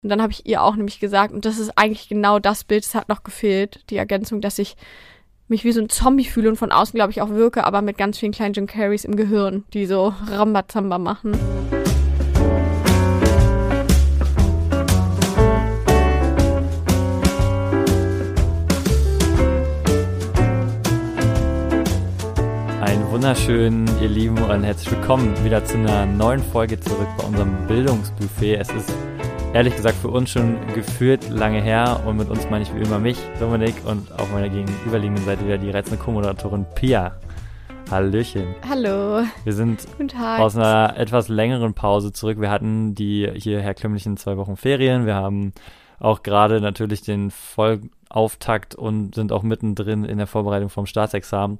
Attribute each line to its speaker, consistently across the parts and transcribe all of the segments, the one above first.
Speaker 1: Und dann habe ich ihr auch nämlich gesagt, und das ist eigentlich genau das Bild, es hat noch gefehlt, die Ergänzung, dass ich mich wie so ein Zombie fühle und von außen, glaube ich, auch wirke, aber mit ganz vielen kleinen Jim Carreys im Gehirn, die so Rambazamba machen.
Speaker 2: Einen wunderschönen, ihr Lieben, und herzlich willkommen wieder zu einer neuen Folge zurück bei unserem Bildungsbuffet. Es ist ehrlich gesagt für uns schon gefühlt lange her und mit uns meine ich wie immer mich, Dominik und auf meiner gegenüberliegenden Seite wieder die reizende Co-Moderatorin Pia. Hallöchen.
Speaker 1: Hallo.
Speaker 2: Wir sind aus einer etwas längeren Pause zurück. Wir hatten die hier herkömmlichen zwei Wochen Ferien. Wir haben auch gerade natürlich den Vollauftakt und sind auch mittendrin in der Vorbereitung vom Staatsexamen.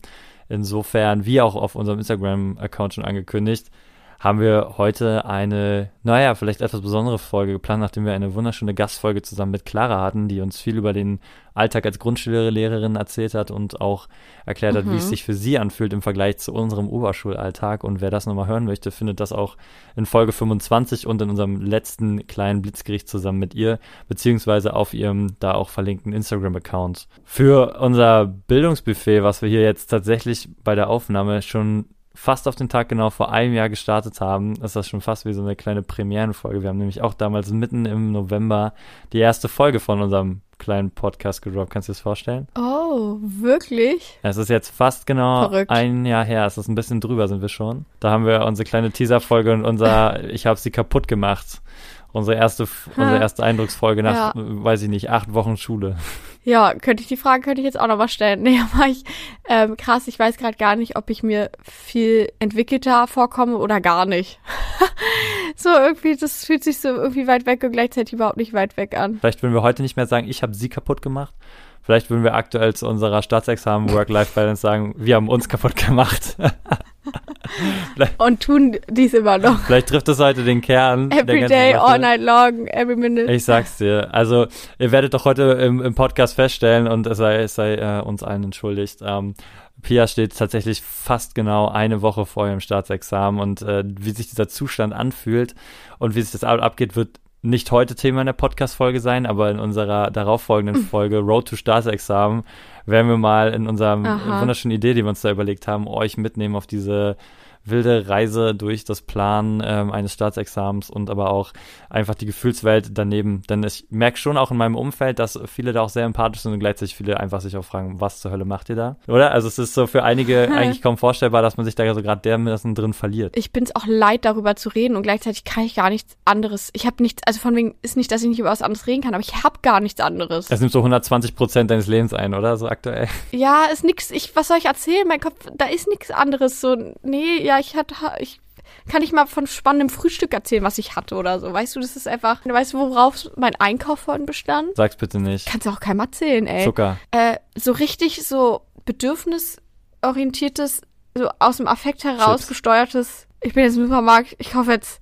Speaker 2: Insofern, wie auch auf unserem Instagram-Account schon angekündigt, haben wir heute eine, naja, vielleicht etwas besondere Folge geplant, nachdem wir eine wunderschöne Gastfolge zusammen mit Clara hatten, die uns viel über den Alltag als Grundschullehrerin erzählt hat und auch erklärt hat,
Speaker 1: Mhm.
Speaker 2: wie es sich für sie anfühlt im Vergleich zu unserem Oberschulalltag. Und wer das nochmal hören möchte, findet das auch in Folge 25 und in unserem letzten kleinen Blitzgericht zusammen mit ihr, beziehungsweise auf ihrem da auch verlinkten Instagram-Account. Für unser Bildungsbuffet, was wir hier jetzt tatsächlich bei der Aufnahme schon fast auf den Tag genau vor einem Jahr gestartet haben, ist das schon fast wie so eine kleine Premierenfolge. Wir haben nämlich auch damals mitten im November die erste Folge von unserem kleinen Podcast gedroppt. Kannst du dir das vorstellen?
Speaker 1: Oh, wirklich?
Speaker 2: Es ist jetzt fast genau
Speaker 1: Verrückt.
Speaker 2: ein Jahr her. Es ist ein bisschen drüber, sind wir schon. Da haben wir unsere kleine Teaser-Folge und unser Ich habe sie kaputt gemacht. Unsere erste, unsere erste Eindrucksfolge nach,
Speaker 1: Ja.
Speaker 2: weiß ich nicht, acht Wochen Schule.
Speaker 1: Ja, könnte ich die Frage könnte ich jetzt auch noch mal stellen. Nee, aber ich, ähm, krass, ich weiß gerade gar nicht, ob ich mir viel entwickelter vorkomme oder gar nicht. so irgendwie, das fühlt sich so irgendwie weit weg und gleichzeitig überhaupt nicht weit weg an.
Speaker 2: Vielleicht würden wir heute nicht mehr sagen, ich habe sie kaputt gemacht. Vielleicht würden wir aktuell zu unserer Staatsexamen Work-Life-Balance sagen, wir haben uns kaputt gemacht.
Speaker 1: Und tun dies immer noch.
Speaker 2: Vielleicht trifft es heute den Kern.
Speaker 1: Every day,
Speaker 2: Sache.
Speaker 1: all night long, every minute.
Speaker 2: Ich sag's dir. Also, ihr werdet doch heute im, im Podcast feststellen, und es sei, es sei äh, uns allen entschuldigt, ähm, Pia steht tatsächlich fast genau eine Woche vor ihrem Staatsexamen und äh, wie sich dieser Zustand anfühlt und wie sich das ab- abgeht, wird nicht heute Thema in der Podcast-Folge sein, aber in unserer darauffolgenden Folge Road to Staatsexamen werden wir mal in unserer wunderschönen Idee, die wir uns da überlegt haben, euch mitnehmen auf diese wilde Reise durch das Plan ähm, eines Staatsexamens und aber auch einfach die Gefühlswelt daneben. Denn ich merke schon auch in meinem Umfeld, dass viele da auch sehr empathisch sind und gleichzeitig viele einfach sich auch fragen, was zur Hölle macht ihr da? Oder? Also es ist so für einige eigentlich kaum vorstellbar, dass man sich da so gerade dermaßen drin verliert.
Speaker 1: Ich bin's auch leid, darüber zu reden und gleichzeitig kann ich gar nichts anderes. Ich habe nichts, also von wegen ist nicht, dass ich nicht über was anderes reden kann, aber ich habe gar nichts anderes.
Speaker 2: Das nimmt so 120 Prozent deines Lebens ein, oder? So aktuell.
Speaker 1: Ja, ist nix. Ich, was soll ich erzählen? Mein Kopf, da ist nichts anderes. So, nee, ja, ich hatte, ich kann nicht mal von spannendem Frühstück erzählen, was ich hatte oder so. Weißt du, das ist einfach, weißt du, worauf mein Einkauf vorhin bestand?
Speaker 2: Sag's bitte nicht.
Speaker 1: Kannst du auch keinem erzählen, ey.
Speaker 2: Zucker.
Speaker 1: Äh, so richtig so bedürfnisorientiertes, so aus dem Affekt heraus
Speaker 2: Chips.
Speaker 1: gesteuertes. Ich bin jetzt im Supermarkt, ich kaufe jetzt,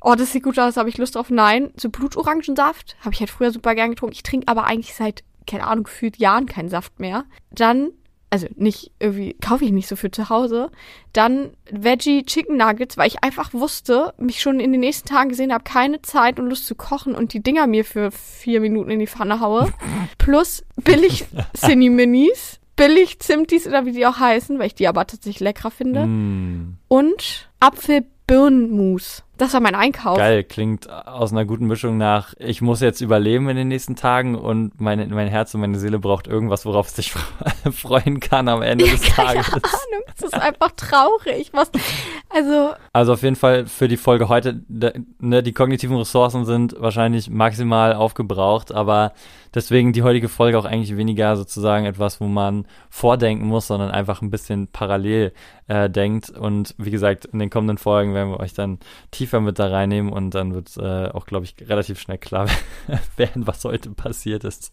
Speaker 1: oh, das sieht gut aus, habe ich Lust drauf? Nein. So Blutorangensaft habe ich halt früher super gern getrunken. Ich trinke aber eigentlich seit, keine Ahnung, gefühlt Jahren keinen Saft mehr. Dann, also nicht irgendwie, kaufe ich nicht so für zu Hause. Dann Veggie Chicken Nuggets, weil ich einfach wusste, mich schon in den nächsten Tagen gesehen habe, keine Zeit und Lust zu kochen und die Dinger mir für vier Minuten in die Pfanne haue. Plus billig Cine Minis, billig Zimtis oder wie die auch heißen, weil ich die aber tatsächlich leckerer finde.
Speaker 2: Mm,
Speaker 1: Und Apfelbirnenmus. Das war mein Einkauf.
Speaker 2: geil, klingt aus einer guten Mischung nach, ich muss jetzt überleben in den nächsten Tagen und meine, mein Herz und meine Seele braucht irgendwas, worauf es sich freuen kann am Ende des
Speaker 1: Keine
Speaker 2: Tages.
Speaker 1: Ahnung, das ist einfach traurig. Was, also,
Speaker 2: Also auf jeden Fall für die Folge heute, ne, die kognitiven Ressourcen sind wahrscheinlich maximal aufgebraucht, aber deswegen die heutige Folge auch eigentlich weniger sozusagen etwas, wo man vordenken muss, sondern einfach ein bisschen parallel äh, denkt. Und wie gesagt, in den kommenden Folgen werden wir euch dann tiefer mit da reinnehmen und dann wird äh, auch, glaube ich, relativ schnell klar werden, was heute passiert ist.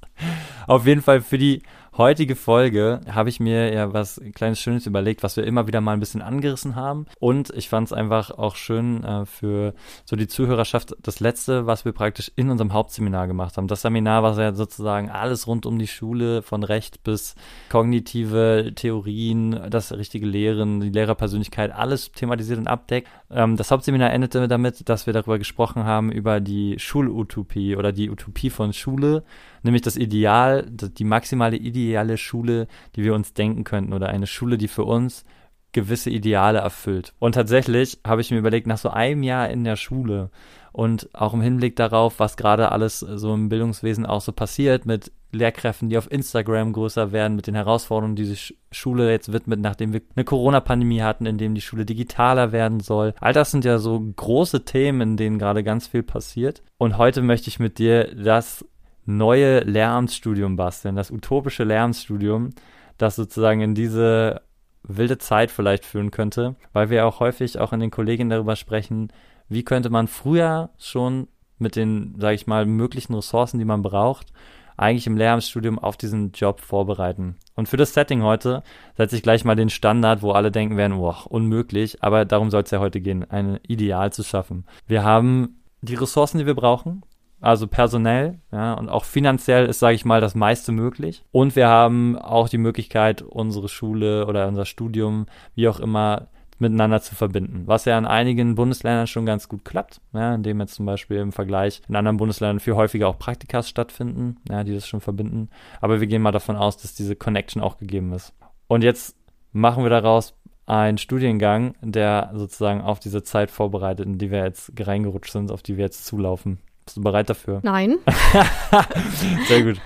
Speaker 2: Auf jeden Fall für die heutige Folge habe ich mir ja was kleines Schönes überlegt, was wir immer wieder mal ein bisschen angerissen haben. Und ich fand es einfach auch schön äh, für so die Zuhörerschaft, das letzte, was wir praktisch in unserem Hauptseminar gemacht haben. Das Seminar war ja sozusagen alles rund um die Schule, von Recht bis kognitive Theorien, das richtige Lehren, die Lehrerpersönlichkeit, alles thematisiert und abdeckt. Ähm, das Hauptseminar endete damit, dass wir darüber gesprochen haben, über die Schulutopie oder die Utopie von Schule, nämlich das Ideal, die maximale ideale Schule, die wir uns denken könnten oder eine Schule, die für uns gewisse Ideale erfüllt. Und tatsächlich habe ich mir überlegt, nach so einem Jahr in der Schule und auch im Hinblick darauf, was gerade alles so im Bildungswesen auch so passiert mit Lehrkräften, die auf Instagram größer werden, mit den Herausforderungen, die sich Schule jetzt widmet, nachdem wir eine Corona-Pandemie hatten, in dem die Schule digitaler werden soll. All das sind ja so große Themen, in denen gerade ganz viel passiert. Und heute möchte ich mit dir das neue Lehramtsstudium basteln, das utopische Lehramtsstudium, das sozusagen in diese wilde Zeit vielleicht führen könnte, weil wir auch häufig auch in den Kolleginnen darüber sprechen, wie könnte man früher schon mit den, sage ich mal, möglichen Ressourcen, die man braucht, eigentlich im Lehramtsstudium auf diesen Job vorbereiten. Und für das Setting heute setze ich gleich mal den Standard, wo alle denken werden, boah, unmöglich, aber darum soll es ja heute gehen, ein Ideal zu schaffen. Wir haben die Ressourcen, die wir brauchen, also personell, ja, und auch finanziell ist, sage ich mal, das meiste möglich. Und wir haben auch die Möglichkeit, unsere Schule oder unser Studium, wie auch immer, miteinander zu verbinden, was ja in einigen Bundesländern schon ganz gut klappt, ja, indem jetzt zum Beispiel im Vergleich in anderen Bundesländern viel häufiger auch Praktikas stattfinden, ja, die das schon verbinden. Aber wir gehen mal davon aus, dass diese Connection auch gegeben ist. Und jetzt machen wir daraus einen Studiengang, der sozusagen auf diese Zeit vorbereitet, in die wir jetzt reingerutscht sind, auf die wir jetzt zulaufen. Bist du bereit dafür?
Speaker 1: Nein.
Speaker 2: Sehr gut.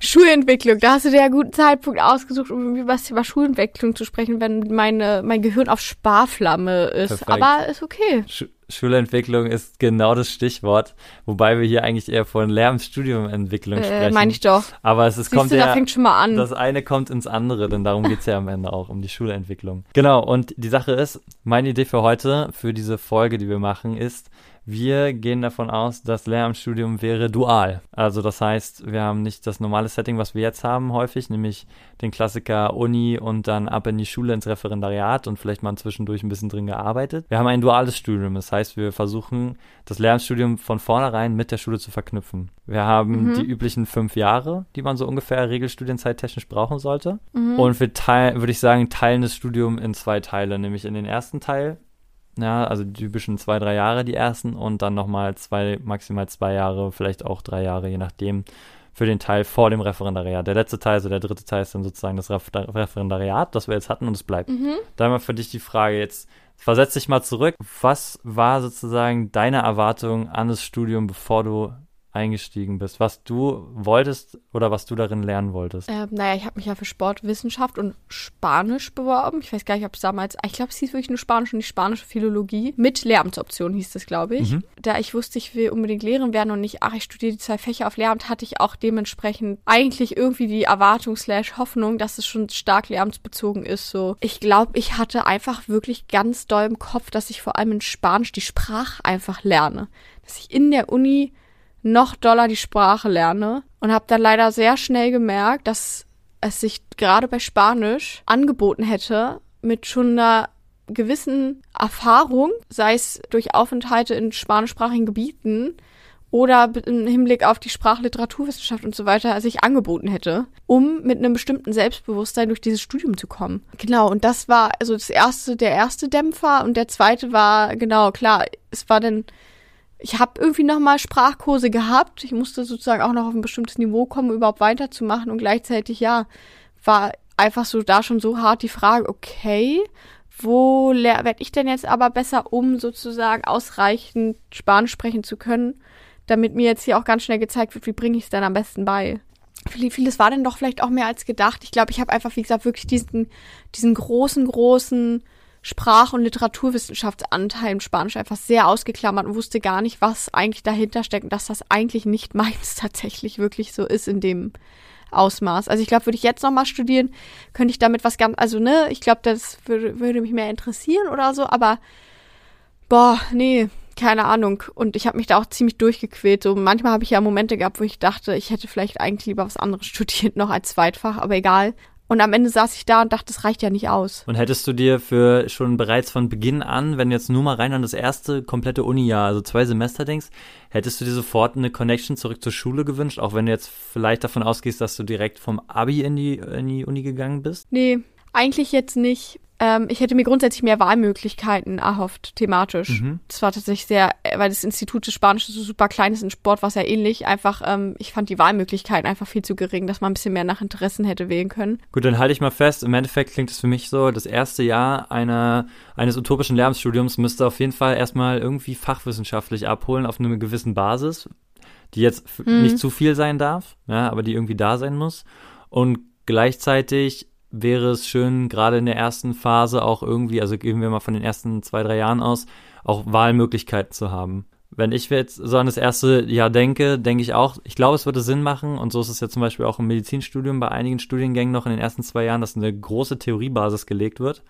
Speaker 1: Schulentwicklung, da hast du dir ja einen guten Zeitpunkt ausgesucht, um über das Thema Schulentwicklung zu sprechen, wenn meine, mein Gehirn auf Sparflamme ist. Perfekt. Aber ist okay.
Speaker 2: Sch Schulentwicklung ist genau das Stichwort, wobei wir hier eigentlich eher von Lernstudiumentwicklung äh, sprechen.
Speaker 1: Meine ich doch.
Speaker 2: Aber es ist, kommt
Speaker 1: du,
Speaker 2: ja,
Speaker 1: da fängt schon mal an.
Speaker 2: Das eine kommt ins andere, denn darum geht's ja am Ende auch, um die Schulentwicklung. Genau, und die Sache ist, meine Idee für heute, für diese Folge, die wir machen, ist, wir gehen davon aus, das Lehramtsstudium wäre dual. Also das heißt, wir haben nicht das normale Setting, was wir jetzt haben häufig, nämlich den Klassiker Uni und dann ab in die Schule ins Referendariat und vielleicht mal zwischendurch ein bisschen drin gearbeitet. Wir haben ein duales Studium, das heißt, wir versuchen das Lehramtsstudium von vornherein mit der Schule zu verknüpfen. Wir haben mhm. die üblichen fünf Jahre, die man so ungefähr regelstudienzeittechnisch brauchen sollte. Mhm. Und wir teilen, würde ich sagen, teilen das Studium in zwei Teile, nämlich in den ersten Teil ja, also die typischen zwei, drei Jahre die ersten und dann nochmal zwei, maximal zwei Jahre, vielleicht auch drei Jahre, je nachdem, für den Teil vor dem Referendariat. Der letzte Teil, also der dritte Teil ist dann sozusagen das Referendariat, das wir jetzt hatten und es bleibt. Mhm. Da mal für dich die Frage jetzt, versetz dich mal zurück. Was war sozusagen deine Erwartung an das Studium, bevor du eingestiegen bist, was du wolltest oder was du darin lernen wolltest?
Speaker 1: Äh, naja, ich habe mich ja für Sportwissenschaft und Spanisch beworben. Ich weiß gar nicht, ob es damals, ich glaube, es hieß wirklich nur Spanisch und die spanische Philologie. Mit Lehramtsoption hieß das, glaube ich. Mhm. Da ich wusste, ich will unbedingt Lehrerin werden und nicht, ach, ich studiere die zwei Fächer auf Lehramt, hatte ich auch dementsprechend eigentlich irgendwie die Erwartung slash Hoffnung, dass es schon stark lehramtsbezogen ist. So, ich glaube, ich hatte einfach wirklich ganz doll im Kopf, dass ich vor allem in Spanisch die Sprache einfach lerne. Dass ich in der Uni noch doller die Sprache lerne und habe dann leider sehr schnell gemerkt, dass es sich gerade bei Spanisch angeboten hätte, mit schon einer gewissen Erfahrung, sei es durch Aufenthalte in spanischsprachigen Gebieten oder im Hinblick auf die Sprachliteraturwissenschaft und so weiter, sich angeboten hätte, um mit einem bestimmten Selbstbewusstsein durch dieses Studium zu kommen. Genau, und das war also das erste, der erste Dämpfer und der zweite war, genau, klar, es war dann ich habe irgendwie nochmal Sprachkurse gehabt. Ich musste sozusagen auch noch auf ein bestimmtes Niveau kommen, überhaupt weiterzumachen. Und gleichzeitig, ja, war einfach so da schon so hart die Frage, okay, wo werde ich denn jetzt aber besser, um sozusagen ausreichend Spanisch sprechen zu können, damit mir jetzt hier auch ganz schnell gezeigt wird, wie bringe ich es denn am besten bei. Vieles war denn doch vielleicht auch mehr als gedacht. Ich glaube, ich habe einfach, wie gesagt, wirklich diesen, diesen großen, großen Sprach- und Literaturwissenschaftsanteil im Spanisch einfach sehr ausgeklammert und wusste gar nicht, was eigentlich dahinter steckt und dass das eigentlich nicht meins tatsächlich wirklich so ist in dem Ausmaß. Also ich glaube, würde ich jetzt nochmal studieren, könnte ich damit was ganz, also ne, ich glaube, das würde, würde mich mehr interessieren oder so, aber boah, nee, keine Ahnung. Und ich habe mich da auch ziemlich durchgequält. So manchmal habe ich ja Momente gehabt, wo ich dachte, ich hätte vielleicht eigentlich lieber was anderes studiert noch als Zweitfach, aber egal. Und am Ende saß ich da und dachte, das reicht ja nicht aus.
Speaker 2: Und hättest du dir für schon bereits von Beginn an, wenn du jetzt nur mal rein an das erste komplette Uni-Jahr, also zwei Semester denkst, hättest du dir sofort eine Connection zurück zur Schule gewünscht, auch wenn du jetzt vielleicht davon ausgehst, dass du direkt vom Abi in die, in die Uni gegangen bist?
Speaker 1: Nee, eigentlich jetzt nicht. Ähm, ich hätte mir grundsätzlich mehr Wahlmöglichkeiten erhofft, thematisch.
Speaker 2: Mhm.
Speaker 1: Das war tatsächlich sehr, äh, weil das Institut des Spanischen so super klein ist, in Sport war es ja ähnlich. Einfach, ähm, ich fand die Wahlmöglichkeiten einfach viel zu gering, dass man ein bisschen mehr nach Interessen hätte wählen können.
Speaker 2: Gut, dann halte ich mal fest, im Endeffekt klingt es für mich so, das erste Jahr einer, eines utopischen Lehramtsstudiums müsste auf jeden Fall erstmal irgendwie fachwissenschaftlich abholen auf einer gewissen Basis, die jetzt
Speaker 1: Mhm.
Speaker 2: nicht zu viel sein darf, ja, aber die irgendwie da sein muss. Und gleichzeitig wäre es schön, gerade in der ersten Phase auch irgendwie, also gehen wir mal von den ersten zwei, drei Jahren aus, auch Wahlmöglichkeiten zu haben. Wenn ich jetzt so an das erste Jahr denke, denke ich auch, ich glaube, es würde Sinn machen, und so ist es ja zum Beispiel auch im Medizinstudium bei einigen Studiengängen noch in den ersten zwei Jahren, dass eine große Theoriebasis gelegt wird.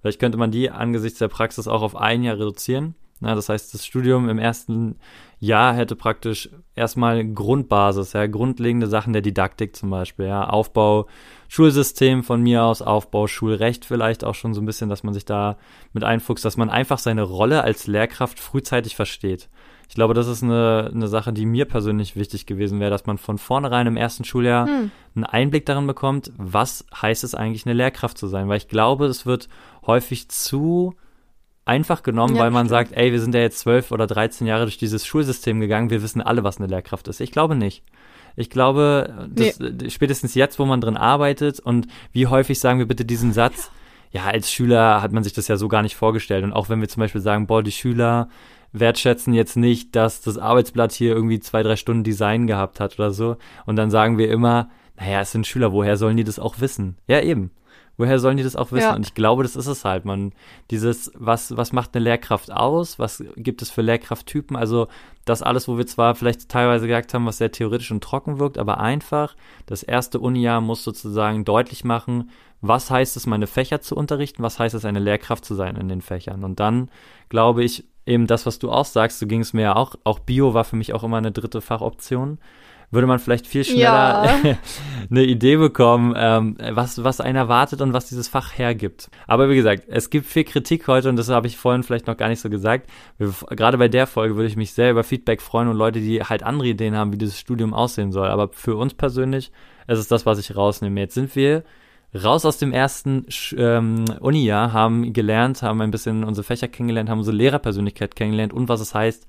Speaker 2: Vielleicht könnte man die angesichts der Praxis auch auf ein Jahr reduzieren. Na, das heißt, das Studium im ersten Jahr hätte praktisch erstmal Grundbasis, ja, grundlegende Sachen der Didaktik zum Beispiel, ja, Aufbau Schulsystem von mir aus, Aufbau Schulrecht vielleicht auch schon so ein bisschen, dass man sich da mit einfuchst, dass man einfach seine Rolle als Lehrkraft frühzeitig versteht. Ich glaube, das ist eine, eine Sache, die mir persönlich wichtig gewesen wäre, dass man von vornherein im ersten Schuljahr
Speaker 1: Hm.
Speaker 2: einen Einblick darin bekommt, was heißt es eigentlich, eine Lehrkraft zu sein. Weil ich glaube, es wird häufig zu einfach genommen,
Speaker 1: Ja,
Speaker 2: weil man
Speaker 1: stimmt.
Speaker 2: sagt, ey, wir sind ja jetzt zwölf oder 13 Jahre durch dieses Schulsystem gegangen, wir wissen alle, was eine Lehrkraft ist. Ich glaube nicht. Ich glaube, dass, äh, spätestens jetzt, wo man drin arbeitet und wie häufig sagen wir bitte diesen Satz, ja, als Schüler hat man sich das ja so gar nicht vorgestellt. Und auch wenn wir zum Beispiel sagen, boah, die Schüler wertschätzen jetzt nicht, dass das Arbeitsblatt hier irgendwie zwei, drei Stunden Design gehabt hat oder so. Und dann sagen wir immer, naja, es sind Schüler, woher sollen die das auch wissen? Ja, eben. Woher sollen die das auch wissen?
Speaker 1: Ja.
Speaker 2: Und ich glaube, das ist es halt. Man, dieses, was, was macht eine Lehrkraft aus? Was gibt es für Lehrkrafttypen? Also, das alles, wo wir zwar vielleicht teilweise gesagt haben, was sehr theoretisch und trocken wirkt, aber einfach, das erste Unijahr muss sozusagen deutlich machen, was heißt es, meine Fächer zu unterrichten? Was heißt es, eine Lehrkraft zu sein in den Fächern? Und dann glaube ich, eben das, was du auch sagst, so ging es mir ja auch, auch Bio war für mich auch immer eine dritte Fachoption. Würde man vielleicht viel schneller
Speaker 1: Ja.
Speaker 2: eine Idee bekommen, ähm, was, was einen erwartet und was dieses Fach hergibt. Aber wie gesagt, es gibt viel Kritik heute und das habe ich vorhin vielleicht noch gar nicht so gesagt. Wir, gerade bei der Folge würde ich mich sehr über Feedback freuen und Leute, die halt andere Ideen haben, wie dieses Studium aussehen soll. Aber für uns persönlich ist es das, was ich rausnehme. Jetzt sind wir raus aus dem ersten ähm, Uni-Jahr, haben gelernt, haben ein bisschen unsere Fächer kennengelernt, haben unsere Lehrerpersönlichkeit kennengelernt und was es heißt,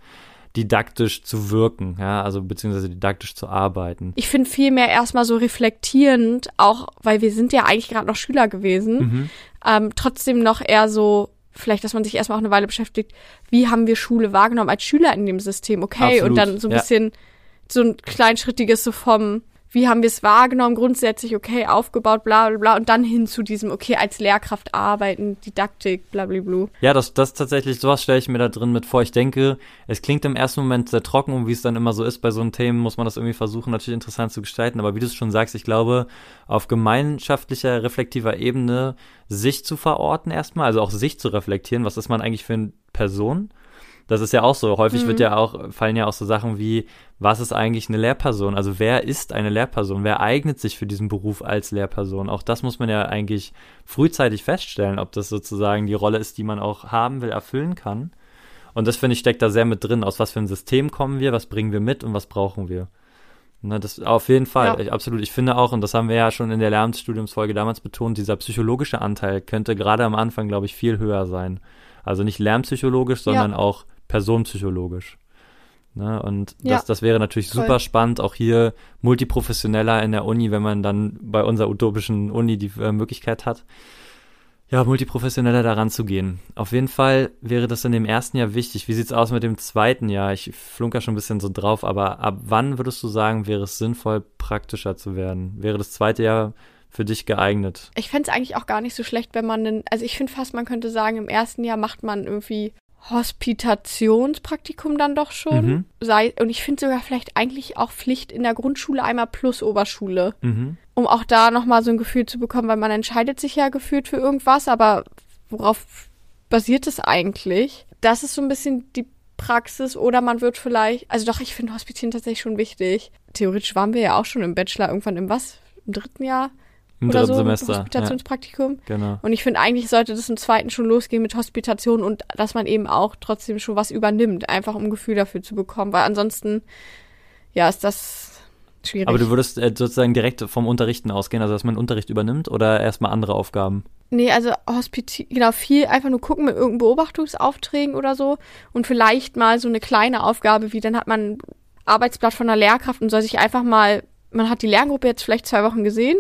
Speaker 2: didaktisch zu wirken, ja, also beziehungsweise didaktisch zu arbeiten.
Speaker 1: Ich finde vielmehr erstmal so reflektierend, auch weil wir sind ja eigentlich gerade noch Schüler gewesen,
Speaker 2: Mhm.
Speaker 1: ähm, trotzdem noch eher so, vielleicht, dass man sich erstmal auch eine Weile beschäftigt, wie haben wir Schule wahrgenommen als Schüler in dem System, okay,
Speaker 2: Absolut,
Speaker 1: und dann so ein
Speaker 2: ja.
Speaker 1: bisschen so ein kleinschrittiges so vom, wie haben wir es wahrgenommen, grundsätzlich, okay, aufgebaut, bla bla bla, und dann hin zu diesem, okay, als Lehrkraft arbeiten, Didaktik, bla bla bla.
Speaker 2: Ja, das, das tatsächlich, sowas stelle ich mir da drin mit vor. Ich denke, es klingt im ersten Moment sehr trocken und wie es dann immer so ist bei so einem Themen, muss man das irgendwie versuchen, natürlich interessant zu gestalten. Aber wie du es schon sagst, ich glaube, auf gemeinschaftlicher, reflektiver Ebene sich zu verorten erstmal, also auch sich zu reflektieren, was ist man eigentlich für eine Person? Das ist ja auch so. Häufig
Speaker 1: Mhm.
Speaker 2: wird ja auch, fallen ja auch so Sachen wie, was ist eigentlich eine Lehrperson? Also wer ist eine Lehrperson? Wer eignet sich für diesen Beruf als Lehrperson? Auch das muss man ja eigentlich frühzeitig feststellen, ob das sozusagen die Rolle ist, die man auch haben will, erfüllen kann. Und das finde ich steckt da sehr mit drin. Aus was für ein System kommen wir? Was bringen wir mit und was brauchen wir? Ne, das auf jeden Fall,
Speaker 1: Ja.
Speaker 2: ich, absolut. Ich finde auch, und das haben wir ja schon in der Lehramtsstudiumsfolge damals betont, dieser psychologische Anteil könnte gerade am Anfang, glaube ich, viel höher sein. Also nicht lernpsychologisch, sondern auch personenpsychologisch. Ne, und
Speaker 1: Ja.
Speaker 2: das, das wäre natürlich
Speaker 1: Voll.
Speaker 2: super spannend, auch hier multiprofessioneller in der Uni, wenn man dann bei unserer utopischen Uni die äh, Möglichkeit hat, ja, multiprofessioneller daran zu gehen. Auf jeden Fall wäre das in dem ersten Jahr wichtig. Wie sieht's aus mit dem zweiten Jahr? Ich flunker schon ein bisschen so drauf, aber ab wann würdest du sagen, wäre es sinnvoll, praktischer zu werden? Wäre das zweite Jahr für dich geeignet?
Speaker 1: Ich fände es eigentlich auch gar nicht so schlecht, wenn man einen, also ich finde fast, man könnte sagen, im ersten Jahr macht man irgendwie Hospitationspraktikum dann doch schon.
Speaker 2: Mhm.
Speaker 1: Sei, und ich finde sogar vielleicht eigentlich auch Pflicht in der Grundschule einmal plus Oberschule,
Speaker 2: Mhm.
Speaker 1: um auch da nochmal so ein Gefühl zu bekommen, weil man entscheidet sich ja gefühlt für irgendwas, aber worauf basiert es eigentlich? Das ist so ein bisschen die Praxis oder man wird vielleicht, also doch, ich finde Hospitieren tatsächlich schon wichtig. Theoretisch waren wir ja auch schon im Bachelor irgendwann im was? Im dritten Jahr?
Speaker 2: Im
Speaker 1: oder
Speaker 2: dritten
Speaker 1: so,
Speaker 2: Semester.
Speaker 1: Hospitationspraktikum.
Speaker 2: Ja, genau.
Speaker 1: Und ich finde, eigentlich sollte das im zweiten schon losgehen mit Hospitation und dass man eben auch trotzdem schon was übernimmt, einfach um ein Gefühl dafür zu bekommen, weil ansonsten, ja, ist das schwierig.
Speaker 2: Aber du würdest äh, sozusagen direkt vom Unterrichten ausgehen, also dass man Unterricht übernimmt oder erstmal andere Aufgaben?
Speaker 1: Nee, also Hospiti genau, viel einfach nur gucken mit irgendeinen Beobachtungsaufträgen oder so und vielleicht mal so eine kleine Aufgabe, wie dann hat man ein Arbeitsblatt von einer Lehrkraft und soll sich einfach mal, man hat die Lerngruppe jetzt vielleicht zwei Wochen gesehen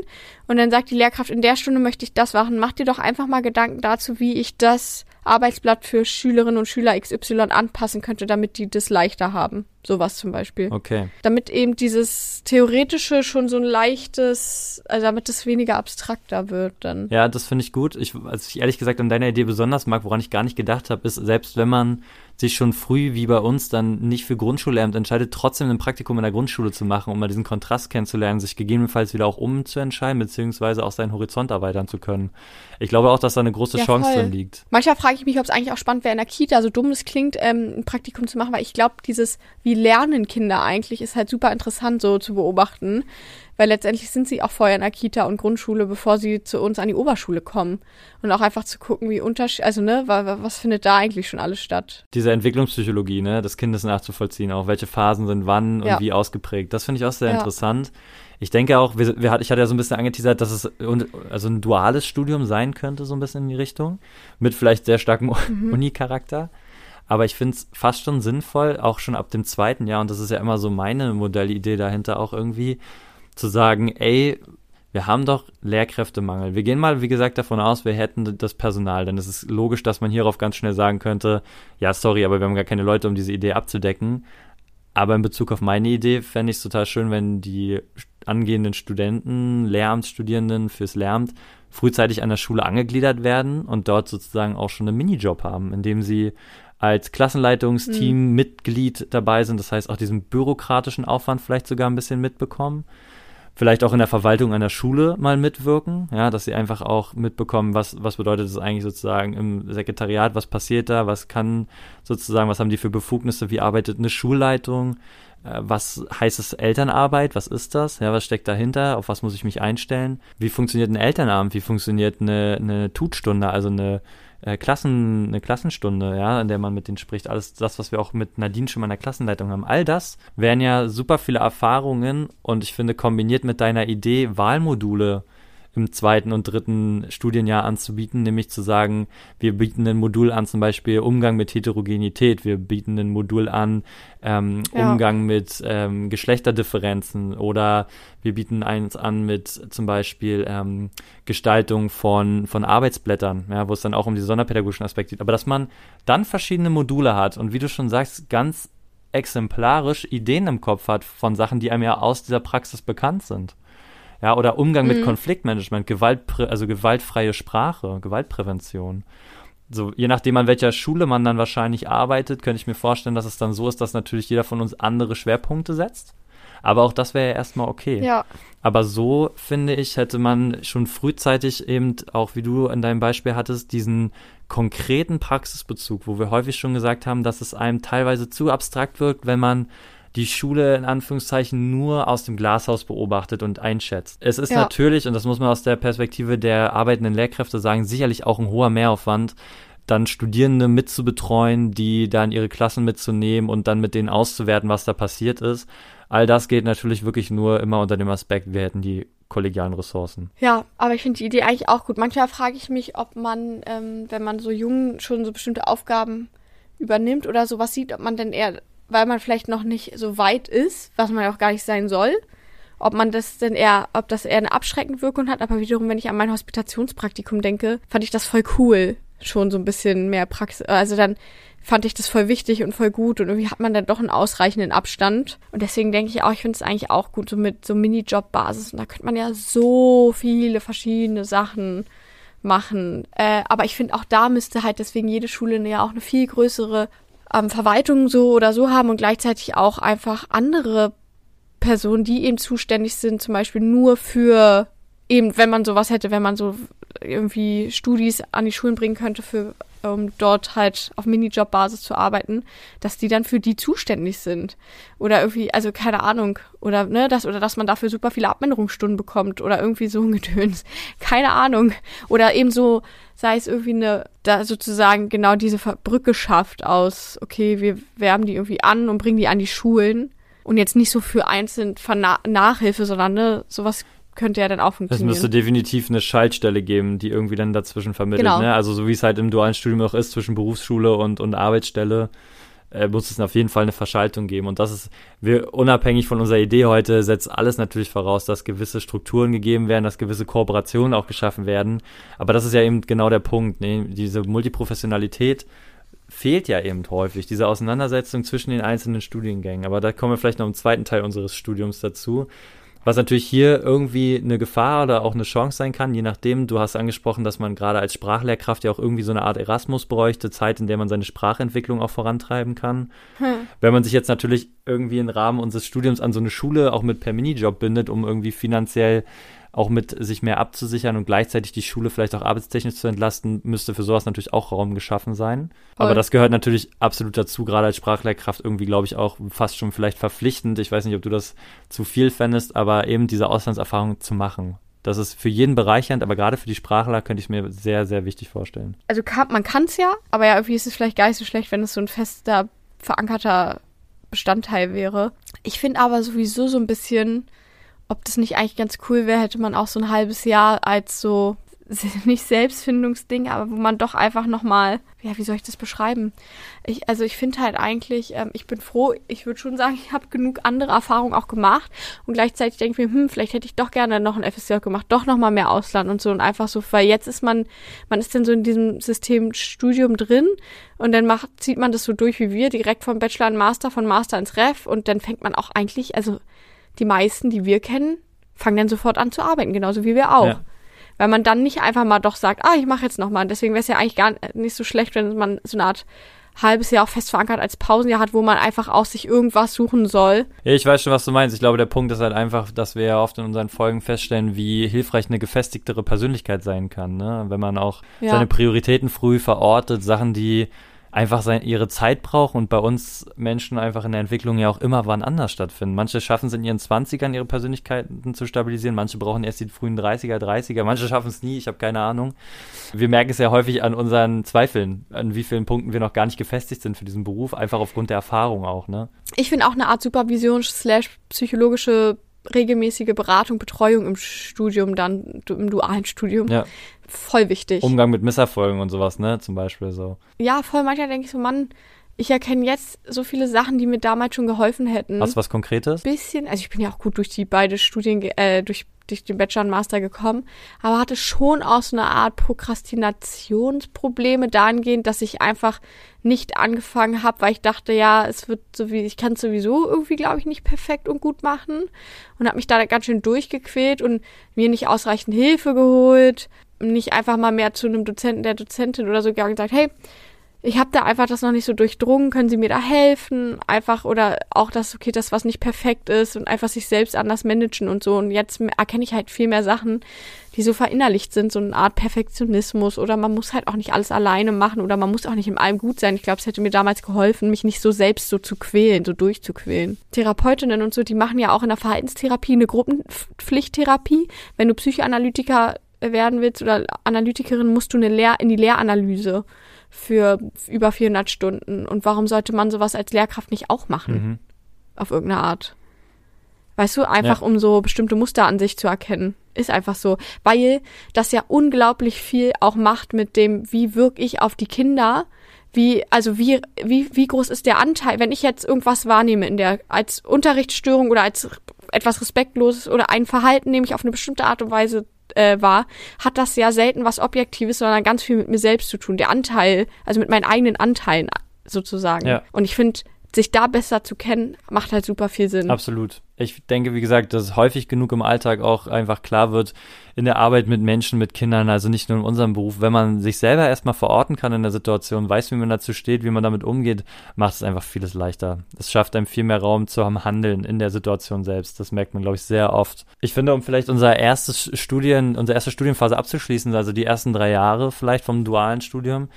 Speaker 1: und dann sagt die Lehrkraft, in der Stunde möchte ich das machen, mach dir doch einfach mal Gedanken dazu, wie ich das Arbeitsblatt für Schülerinnen und Schüler XY anpassen könnte, damit die das leichter haben. Sowas zum Beispiel.
Speaker 2: Okay.
Speaker 1: Damit eben dieses Theoretische schon so ein leichtes, also damit es weniger abstrakter wird dann.
Speaker 2: Ja, das finde ich gut. Ich, was ich ehrlich gesagt an deiner Idee besonders mag, woran ich gar nicht gedacht habe, ist, selbst wenn man sich schon früh wie bei uns dann nicht für Grundschullehramt entscheidet, trotzdem ein Praktikum in der Grundschule zu machen, um mal diesen Kontrast kennenzulernen, sich gegebenenfalls wieder auch umzuentscheiden, beziehungsweise auch seinen Horizont erweitern zu können. Ich glaube auch, dass da eine große
Speaker 1: Ja,
Speaker 2: Chance
Speaker 1: voll.
Speaker 2: drin liegt.
Speaker 1: Manchmal frage ich mich, ob es eigentlich auch spannend wäre, in der Kita, so dumm es klingt, ähm, ein Praktikum zu machen, weil ich glaube, dieses, wie lernen Kinder eigentlich, ist halt super interessant so zu beobachten. Weil letztendlich sind sie auch vorher in der Kita und Grundschule, bevor sie zu uns an die Oberschule kommen. Und auch einfach zu gucken, wie Unterschied, also ne, wa- wa- was findet da eigentlich schon alles statt?
Speaker 2: Diese Entwicklungspsychologie, ne, des Kindes nachzuvollziehen, auch welche Phasen sind wann und
Speaker 1: Ja.
Speaker 2: wie ausgeprägt. Das finde ich auch sehr
Speaker 1: Ja.
Speaker 2: interessant. Ich denke auch, wir, wir, ich hatte ja so ein bisschen angeteasert, dass es also ein duales Studium sein könnte, so ein bisschen in die Richtung, mit vielleicht sehr starkem Uni-Charakter. Aber ich finde es fast schon sinnvoll, auch schon ab dem zweiten Jahr, und das ist ja immer so meine Modellidee dahinter auch irgendwie, zu sagen, ey, wir haben doch Lehrkräftemangel. Wir gehen mal, wie gesagt, davon aus, wir hätten das Personal. Dann ist es logisch, dass man hierauf ganz schnell sagen könnte, ja, sorry, aber wir haben gar keine Leute, um diese Idee abzudecken. Aber in Bezug auf meine Idee fände ich es total schön, wenn die angehenden Studenten, Lehramtsstudierenden fürs Lehramt frühzeitig an der Schule angegliedert werden und dort sozusagen auch schon einen Minijob haben, indem sie als Klassenleitungsteam Mitglied dabei sind, das heißt auch diesen bürokratischen Aufwand vielleicht sogar ein bisschen mitbekommen. Vielleicht auch in der Verwaltung einer Schule mal mitwirken, ja, dass sie einfach auch mitbekommen, was, was bedeutet es eigentlich sozusagen im Sekretariat, was passiert da, was kann sozusagen, was haben die für Befugnisse, wie arbeitet eine Schulleitung, äh, was heißt es Elternarbeit, was ist das, ja, was steckt dahinter, auf was muss ich mich einstellen, wie funktioniert ein Elternabend, wie funktioniert eine, eine Tutstunde, also eine äh, Klassen, eine Klassenstunde, ja, in der man mit denen spricht, alles das, was wir auch mit Nadine schon mal in der Klassenleitung haben, all das wären ja super viele Erfahrungen und ich finde, kombiniert mit deiner Idee, Wahlmodule im zweiten und dritten Studienjahr anzubieten, nämlich zu sagen, wir bieten ein Modul an, zum Beispiel Umgang mit Heterogenität, wir bieten ein Modul an, ähm,
Speaker 1: Ja.
Speaker 2: Umgang mit ähm, Geschlechterdifferenzen oder wir bieten eins an mit zum Beispiel ähm, Gestaltung von, von Arbeitsblättern, ja, wo es dann auch um die sonderpädagogischen Aspekte geht. Aber dass man dann verschiedene Module hat und wie du schon sagst, ganz exemplarisch Ideen im Kopf hat von Sachen, die einem ja aus dieser Praxis bekannt sind. Ja, oder Umgang mit
Speaker 1: Mhm.
Speaker 2: Konfliktmanagement, Gewaltprä also gewaltfreie Sprache, Gewaltprävention. So, je nachdem, an welcher Schule man dann wahrscheinlich arbeitet, könnte ich mir vorstellen, dass es dann so ist, dass natürlich jeder von uns andere Schwerpunkte setzt. Aber auch das wäre ja erstmal okay.
Speaker 1: Ja,
Speaker 2: Aber so, finde ich, hätte man schon frühzeitig eben, auch wie du in deinem Beispiel hattest, diesen konkreten Praxisbezug, wo wir häufig schon gesagt haben, dass es einem teilweise zu abstrakt wirkt, wenn man die Schule in Anführungszeichen nur aus dem Glashaus beobachtet und einschätzt. Es ist
Speaker 1: Ja.
Speaker 2: natürlich, und das muss man aus der Perspektive der arbeitenden Lehrkräfte sagen, sicherlich auch ein hoher Mehraufwand, dann Studierende mitzubetreuen, die dann ihre Klassen mitzunehmen und dann mit denen auszuwerten, was da passiert ist. All das geht natürlich wirklich nur immer unter dem Aspekt, wir hätten die kollegialen Ressourcen.
Speaker 1: Ja, aber ich finde die Idee eigentlich auch gut. Manchmal frage ich mich, ob man, ähm, wenn man so jung schon so bestimmte Aufgaben übernimmt oder sowas sieht, ob man denn eher, weil man vielleicht noch nicht so weit ist, was man auch gar nicht sein soll, ob man das denn eher, ob das eher eine abschreckende Wirkung hat. Aber wiederum, wenn ich an mein Hospitationspraktikum denke, fand ich das voll cool, schon so ein bisschen mehr Praxis. Also dann fand ich das voll wichtig und voll gut und irgendwie hat man dann doch einen ausreichenden Abstand. Und deswegen denke ich auch, ich finde es eigentlich auch gut, so mit so Minijob-Basis. Und da könnte man ja so viele verschiedene Sachen machen. Äh, aber ich finde auch da müsste halt deswegen jede Schule ja auch eine viel größere ähm, Verwaltung so oder so haben und gleichzeitig auch einfach andere Personen, die eben zuständig sind, zum Beispiel nur für eben, wenn man sowas hätte, wenn man so irgendwie Studis an die Schulen bringen könnte für um dort halt auf Minijobbasis zu arbeiten, dass die dann für die zuständig sind. Oder irgendwie, also keine Ahnung, oder ne, das, oder dass man dafür super viele Abminderungsstunden bekommt oder irgendwie so ein Gedöns. Keine Ahnung. Oder eben so, sei es irgendwie eine, da sozusagen genau diese Brücke schafft aus, okay, wir werben die irgendwie an und bringen die an die Schulen. Und jetzt nicht so für einzeln Nachhilfe, sondern ne, sowas könnte ja dann auch funktionieren.
Speaker 2: Es müsste definitiv eine Schaltstelle geben, die irgendwie dann dazwischen vermittelt. Genau. Ne? Also so wie es halt im dualen Studium auch ist, zwischen Berufsschule und, und Arbeitsstelle, äh, muss es auf jeden Fall eine Verschaltung geben. Und das ist, wir unabhängig von unserer Idee heute, setzt alles natürlich voraus, dass gewisse Strukturen gegeben werden, dass gewisse Kooperationen auch geschaffen werden. Aber das ist ja eben genau der Punkt. Ne? Diese Multiprofessionalität fehlt ja eben häufig, diese Auseinandersetzung zwischen den einzelnen Studiengängen. Aber da kommen wir vielleicht noch im zweiten Teil unseres Studiums dazu. Was natürlich hier irgendwie eine Gefahr oder auch eine Chance sein kann, je nachdem, du hast angesprochen, dass man gerade als Sprachlehrkraft ja auch irgendwie so eine Art Erasmus bräuchte, Zeit, in der man seine Sprachentwicklung auch vorantreiben kann. Hm. Wenn man sich jetzt natürlich irgendwie im Rahmen unseres Studiums an so eine Schule auch mit per Minijob bindet, um irgendwie finanziell auch mit sich mehr abzusichern und gleichzeitig die Schule vielleicht auch arbeitstechnisch zu entlasten, müsste für sowas natürlich auch Raum geschaffen sein. Voll. Aber das gehört natürlich absolut dazu, gerade als Sprachlehrkraft irgendwie, glaube ich, auch fast schon vielleicht verpflichtend. Ich weiß nicht, ob du das zu viel fändest, aber eben diese Auslandserfahrung zu machen. Das ist für jeden bereichernd, aber gerade für die Sprachler könnte ich es mir sehr, sehr wichtig vorstellen.
Speaker 1: Also kann, man kann es ja, aber ja, irgendwie ist es vielleicht gar nicht so schlecht, wenn es so ein fester, verankerter Bestandteil wäre. Ich finde aber sowieso so ein bisschen, ob das nicht eigentlich ganz cool wäre, hätte man auch so ein halbes Jahr als so nicht Selbstfindungsding, aber wo man doch einfach nochmal, ja, wie soll ich das beschreiben? Ich, also ich finde halt eigentlich, ähm, ich bin froh, ich würde schon sagen, ich habe genug andere Erfahrungen auch gemacht und gleichzeitig denke ich mir, hm, vielleicht hätte ich doch gerne noch ein FSJ gemacht, doch nochmal mehr Ausland und so und einfach so, weil jetzt ist man, man ist dann so in diesem System Studium drin und dann macht, zieht man das so durch wie wir, direkt vom Bachelor in Master, von Master ins Ref und dann fängt man auch eigentlich, also die meisten, die wir kennen, fangen dann sofort an zu arbeiten, genauso wie wir auch. Ja. Weil man dann nicht einfach mal doch sagt, ah, ich mache jetzt nochmal. Deswegen wäre es ja eigentlich gar nicht so schlecht, wenn man so eine Art halbes Jahr auch fest verankert als Pausenjahr hat, wo man einfach aus sich irgendwas suchen soll.
Speaker 2: Ja, ich weiß schon, was du meinst. Ich glaube, der Punkt ist halt einfach, dass wir ja oft in unseren Folgen feststellen, wie hilfreich eine gefestigtere Persönlichkeit sein kann, ne? Wenn man auch ja. seine Prioritäten früh verortet, Sachen, die einfach sein, ihre Zeit brauchen und bei uns Menschen einfach in der Entwicklung ja auch immer wann anders stattfinden. Manche schaffen es in ihren 20ern, ihre Persönlichkeiten zu stabilisieren, manche brauchen erst die frühen 30er, 30er, manche schaffen es nie, ich habe keine Ahnung. Wir merken es ja häufig an unseren Zweifeln, an wie vielen Punkten wir noch gar nicht gefestigt sind für diesen Beruf, einfach aufgrund der Erfahrung auch, ne?
Speaker 1: Ich finde auch eine Art Supervision slash psychologische regelmäßige Beratung, Betreuung im Studium, dann im dualen Studium. Ja. Voll wichtig.
Speaker 2: Umgang mit Misserfolgen und sowas, ne? Zum Beispiel so.
Speaker 1: Ja, voll manchmal denke ich so, Mann, ich erkenne jetzt so viele Sachen, die mir damals schon geholfen hätten.
Speaker 2: Hast du was Konkretes?
Speaker 1: Bisschen, also ich bin ja auch gut durch die beide Studien, äh, durch durch den Bachelor und Master gekommen, aber hatte schon auch so eine Art Prokrastinationsprobleme dahingehend, dass ich einfach nicht angefangen habe, weil ich dachte, ja, es wird so wie, ich kann es sowieso irgendwie, glaube ich, nicht perfekt und gut machen und habe mich da ganz schön durchgequält und mir nicht ausreichend Hilfe geholt, nicht einfach mal mehr zu einem Dozenten, der Dozentin oder so gegangen und gesagt, hey, ich habe da einfach das noch nicht so durchdrungen, können Sie mir da helfen? Einfach oder auch das, okay, das, was nicht perfekt ist und einfach sich selbst anders managen und so. Und jetzt erkenne ich halt viel mehr Sachen, die so verinnerlicht sind, so eine Art Perfektionismus oder man muss halt auch nicht alles alleine machen oder man muss auch nicht in allem gut sein. Ich glaube, es hätte mir damals geholfen, mich nicht so selbst so zu quälen, so durchzuquälen. Therapeutinnen und so, die machen ja auch in der Verhaltenstherapie eine Gruppenpflichttherapie. Wenn du Psychoanalytiker werden willst oder Analytikerin, musst du eine Lehr in die Lehranalyse für über 400 Stunden. Und warum sollte man sowas als Lehrkraft nicht auch machen? Mhm. Auf irgendeine Art. Weißt du, einfach ja. um so bestimmte Muster an sich zu erkennen. Ist einfach so. Weil das ja unglaublich viel auch macht mit dem, wie wirke ich auf die Kinder. Wie, also wie, wie, wie groß ist der Anteil, wenn ich jetzt irgendwas wahrnehme in der, als Unterrichtsstörung oder als etwas Respektloses oder ein Verhalten nehme ich auf eine bestimmte Art und Weise äh, war, hat das ja selten was Objektives, sondern ganz viel mit mir selbst zu tun. Der Anteil, also mit meinen eigenen Anteilen sozusagen. Ja. Und ich finde, sich da besser zu kennen, macht halt super viel Sinn.
Speaker 2: Absolut. Ich denke, wie gesagt, dass häufig genug im Alltag auch einfach klar wird, in der Arbeit mit Menschen, mit Kindern, also nicht nur in unserem Beruf, wenn man sich selber erstmal verorten kann in der Situation, weiß, wie man dazu steht, wie man damit umgeht, macht es einfach vieles leichter. Es schafft einem viel mehr Raum zu Handeln in der Situation selbst. Das merkt man, glaube ich, sehr oft. Ich finde, um vielleicht unser erstes Studien, unsere erste Studienphase abzuschließen, also die ersten drei Jahre vielleicht vom dualen Studium,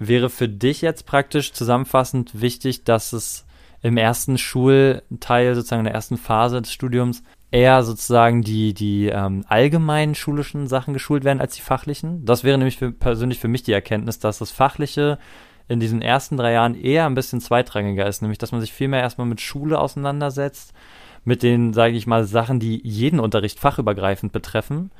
Speaker 2: wäre für dich jetzt praktisch zusammenfassend wichtig, dass es im ersten Schulteil, sozusagen in der ersten Phase des Studiums, eher sozusagen die, die ähm, allgemeinen schulischen Sachen geschult werden als die fachlichen. Das wäre nämlich für, persönlich für mich die Erkenntnis, dass das Fachliche in diesen ersten drei Jahren eher ein bisschen zweitrangiger ist, nämlich dass man sich viel mehr erstmal mit Schule auseinandersetzt, mit den, sage ich mal, Sachen, die jeden Unterricht fachübergreifend betreffen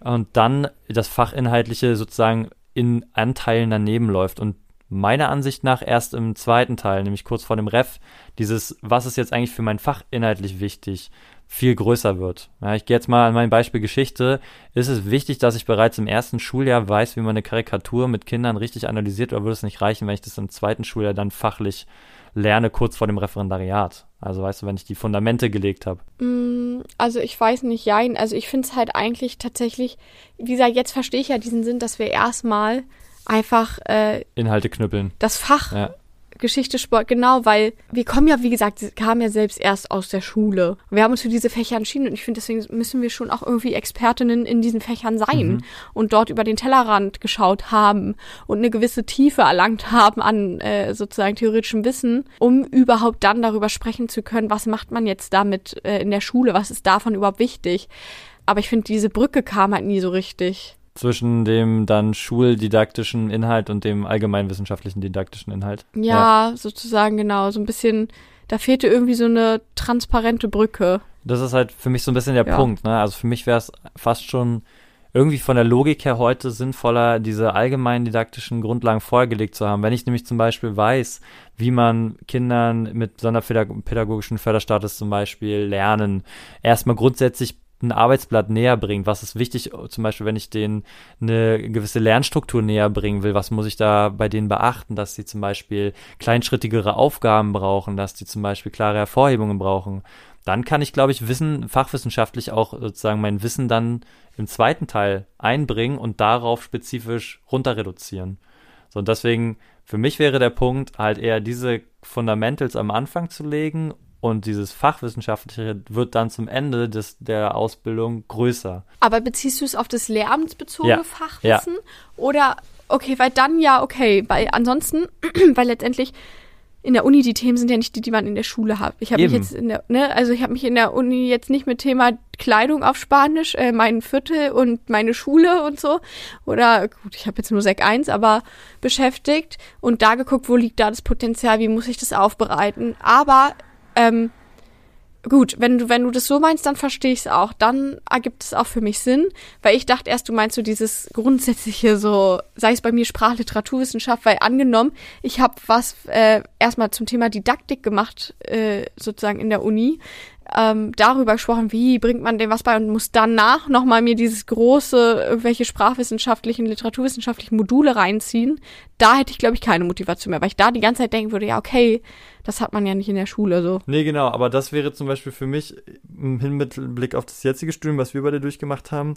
Speaker 2: und dann das Fachinhaltliche sozusagen in Anteilen daneben läuft und meiner Ansicht nach erst im zweiten Teil, nämlich kurz vor dem Ref, dieses, was ist jetzt eigentlich für mein Fach inhaltlich wichtig, viel größer wird. Ja, ich gehe jetzt mal an mein Beispiel Geschichte. Ist es wichtig, dass ich bereits im ersten Schuljahr weiß, wie man eine Karikatur mit Kindern richtig analysiert, oder würde es nicht reichen, wenn ich das im zweiten Schuljahr dann fachlich lerne, kurz vor dem Referendariat? Also weißt du, wenn ich die Fundamente gelegt habe.
Speaker 1: Mm, also ich weiß nicht, jein. Also ich finde es halt eigentlich tatsächlich, wie gesagt, jetzt verstehe ich ja diesen Sinn, dass wir erstmal einfach äh,
Speaker 2: Inhalte knüppeln.
Speaker 1: Das Fach ja. Geschichte, Sport, genau, weil wir kommen ja, wie gesagt, kamen ja selbst erst aus der Schule. Wir haben uns für diese Fächer entschieden und ich finde, deswegen müssen wir schon auch irgendwie Expertinnen in diesen Fächern sein mhm. und dort über den Tellerrand geschaut haben und eine gewisse Tiefe erlangt haben an äh, sozusagen theoretischem Wissen, um überhaupt dann darüber sprechen zu können, was macht man jetzt damit äh, in der Schule, was ist davon überhaupt wichtig. Aber ich finde, diese Brücke kam halt nie so richtig
Speaker 2: zwischen dem dann schuldidaktischen Inhalt und dem allgemeinwissenschaftlichen didaktischen Inhalt.
Speaker 1: Ja, ja, sozusagen genau. So ein bisschen, da fehlte irgendwie so eine transparente Brücke.
Speaker 2: Das ist halt für mich so ein bisschen der ja. Punkt. Ne? Also für mich wäre es fast schon irgendwie von der Logik her heute sinnvoller, diese allgemeinen didaktischen Grundlagen vorgelegt zu haben. Wenn ich nämlich zum Beispiel weiß, wie man Kindern mit sonderpädagogischen Förderstatus zum Beispiel lernen, erstmal grundsätzlich ein Arbeitsblatt näher bringt? Was ist wichtig, zum Beispiel, wenn ich denen eine gewisse Lernstruktur näher bringen will? Was muss ich da bei denen beachten, dass sie zum Beispiel kleinschrittigere Aufgaben brauchen, dass die zum Beispiel klare Hervorhebungen brauchen? Dann kann ich, glaube ich, Wissen, fachwissenschaftlich auch sozusagen mein Wissen dann im zweiten Teil einbringen und darauf spezifisch runter reduzieren. So, und deswegen, für mich wäre der Punkt, halt eher diese Fundamentals am Anfang zu legen und dieses Fachwissenschaftliche wird dann zum Ende des, der Ausbildung größer.
Speaker 1: Aber beziehst du es auf das lehramtsbezogene ja. Fachwissen? Ja. Oder, okay, weil dann ja, okay, weil ansonsten, weil letztendlich in der Uni die Themen sind ja nicht die, die man in der Schule hat. Ich habe mich jetzt in der, ne, also ich habe mich in der Uni jetzt nicht mit Thema Kleidung auf Spanisch, äh, mein Viertel und meine Schule und so. Oder gut, ich habe jetzt nur Sek 1, aber beschäftigt und da geguckt, wo liegt da das Potenzial, wie muss ich das aufbereiten. Aber ähm, gut, wenn du, wenn du das so meinst, dann verstehe ich es auch. Dann ergibt es auch für mich Sinn, weil ich dachte erst, du meinst so dieses grundsätzliche, so, sei es bei mir Sprachliteraturwissenschaft, weil angenommen, ich habe was äh, erstmal zum Thema Didaktik gemacht, äh, sozusagen in der Uni, ähm, darüber gesprochen, wie bringt man dem was bei und muss danach nochmal mir dieses große, irgendwelche sprachwissenschaftlichen, literaturwissenschaftlichen Module reinziehen. Da hätte ich, glaube ich, keine Motivation mehr, weil ich da die ganze Zeit denken würde, ja, okay, das hat man ja nicht in der Schule so.
Speaker 2: Nee, genau, aber das wäre zum Beispiel für mich im Hinblick auf das jetzige Studium, was wir beide durchgemacht haben,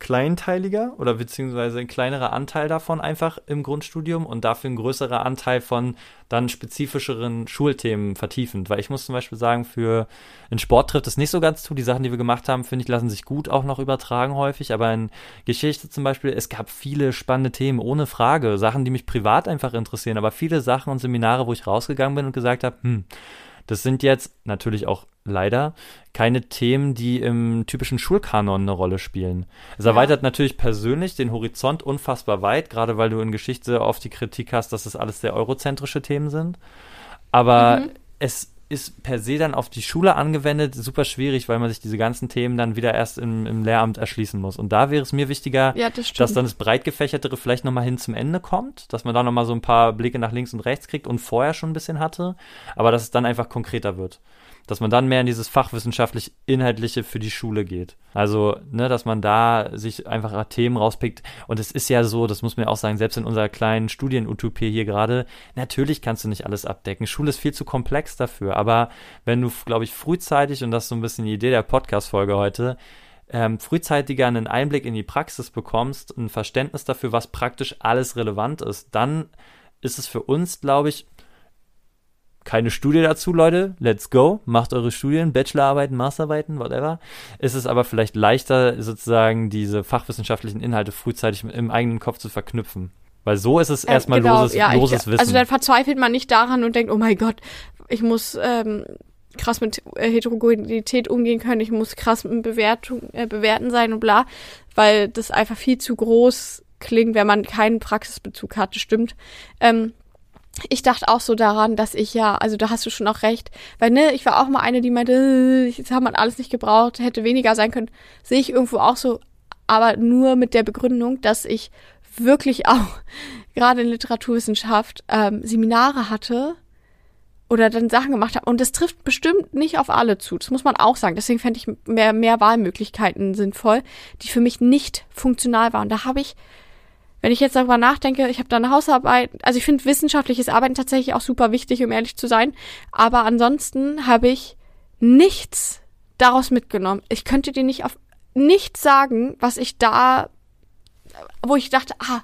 Speaker 2: kleinteiliger oder beziehungsweise ein kleinerer Anteil davon einfach im Grundstudium und dafür ein größerer Anteil von dann spezifischeren Schulthemen vertiefend. Weil ich muss zum Beispiel sagen, für in Sport trifft es nicht so ganz zu. Die Sachen, die wir gemacht haben, finde ich, lassen sich gut auch noch übertragen häufig. Aber in Geschichte zum Beispiel, es gab viele spannende Themen, ohne Frage. Sachen, die mich privat einfach interessieren, aber viele Sachen und Seminare, wo ich rausgegangen bin und gesagt habe, hm, das sind jetzt natürlich auch leider keine Themen, die im typischen Schulkanon eine Rolle spielen. Es ja. erweitert natürlich persönlich den Horizont unfassbar weit, gerade weil du in Geschichte oft die Kritik hast, dass das alles sehr eurozentrische Themen sind. Aber mhm. es ist per se dann auf die Schule angewendet super schwierig, weil man sich diese ganzen Themen dann wieder erst im, im Lehramt erschließen muss. Und da wäre es mir wichtiger, ja, das dass dann das breit gefächertere vielleicht nochmal hin zum Ende kommt, dass man da nochmal so ein paar Blicke nach links und rechts kriegt und vorher schon ein bisschen hatte, aber dass es dann einfach konkreter wird dass man dann mehr in dieses fachwissenschaftlich Inhaltliche für die Schule geht. Also, ne, dass man da sich einfach Themen rauspickt. Und es ist ja so, das muss man ja auch sagen, selbst in unserer kleinen Studienutopie hier gerade, natürlich kannst du nicht alles abdecken. Schule ist viel zu komplex dafür. Aber wenn du, glaube ich, frühzeitig, und das ist so ein bisschen die Idee der Podcast-Folge heute, ähm, frühzeitiger einen Einblick in die Praxis bekommst, ein Verständnis dafür, was praktisch alles relevant ist, dann ist es für uns, glaube ich, keine Studie dazu, Leute. Let's go. Macht eure Studien, Bachelorarbeiten, Masterarbeiten, whatever. Ist es aber vielleicht leichter, sozusagen diese fachwissenschaftlichen Inhalte frühzeitig im eigenen Kopf zu verknüpfen. Weil so ist es erstmal
Speaker 1: äh, genau,
Speaker 2: loses,
Speaker 1: ja,
Speaker 2: loses
Speaker 1: ich,
Speaker 2: Wissen.
Speaker 1: Also dann verzweifelt man nicht daran und denkt, oh mein Gott, ich muss ähm, krass mit äh, Heterogenität umgehen können, ich muss krass mit Bewertung, äh, bewerten sein und bla, weil das einfach viel zu groß klingt, wenn man keinen Praxisbezug hat, das stimmt. Ähm, ich dachte auch so daran, dass ich ja, also da hast du schon auch recht, weil ne, ich war auch mal eine, die meinte, äh, jetzt haben man alles nicht gebraucht, hätte weniger sein können. Sehe ich irgendwo auch so, aber nur mit der Begründung, dass ich wirklich auch gerade in Literaturwissenschaft ähm, Seminare hatte oder dann Sachen gemacht habe. Und das trifft bestimmt nicht auf alle zu. Das muss man auch sagen. Deswegen fände ich mehr, mehr Wahlmöglichkeiten sinnvoll, die für mich nicht funktional waren. Da habe ich wenn ich jetzt darüber nachdenke, ich habe da eine Hausarbeit, also ich finde wissenschaftliches Arbeiten tatsächlich auch super wichtig, um ehrlich zu sein, aber ansonsten habe ich nichts daraus mitgenommen. Ich könnte dir nicht auf nichts sagen, was ich da, wo ich dachte, ah,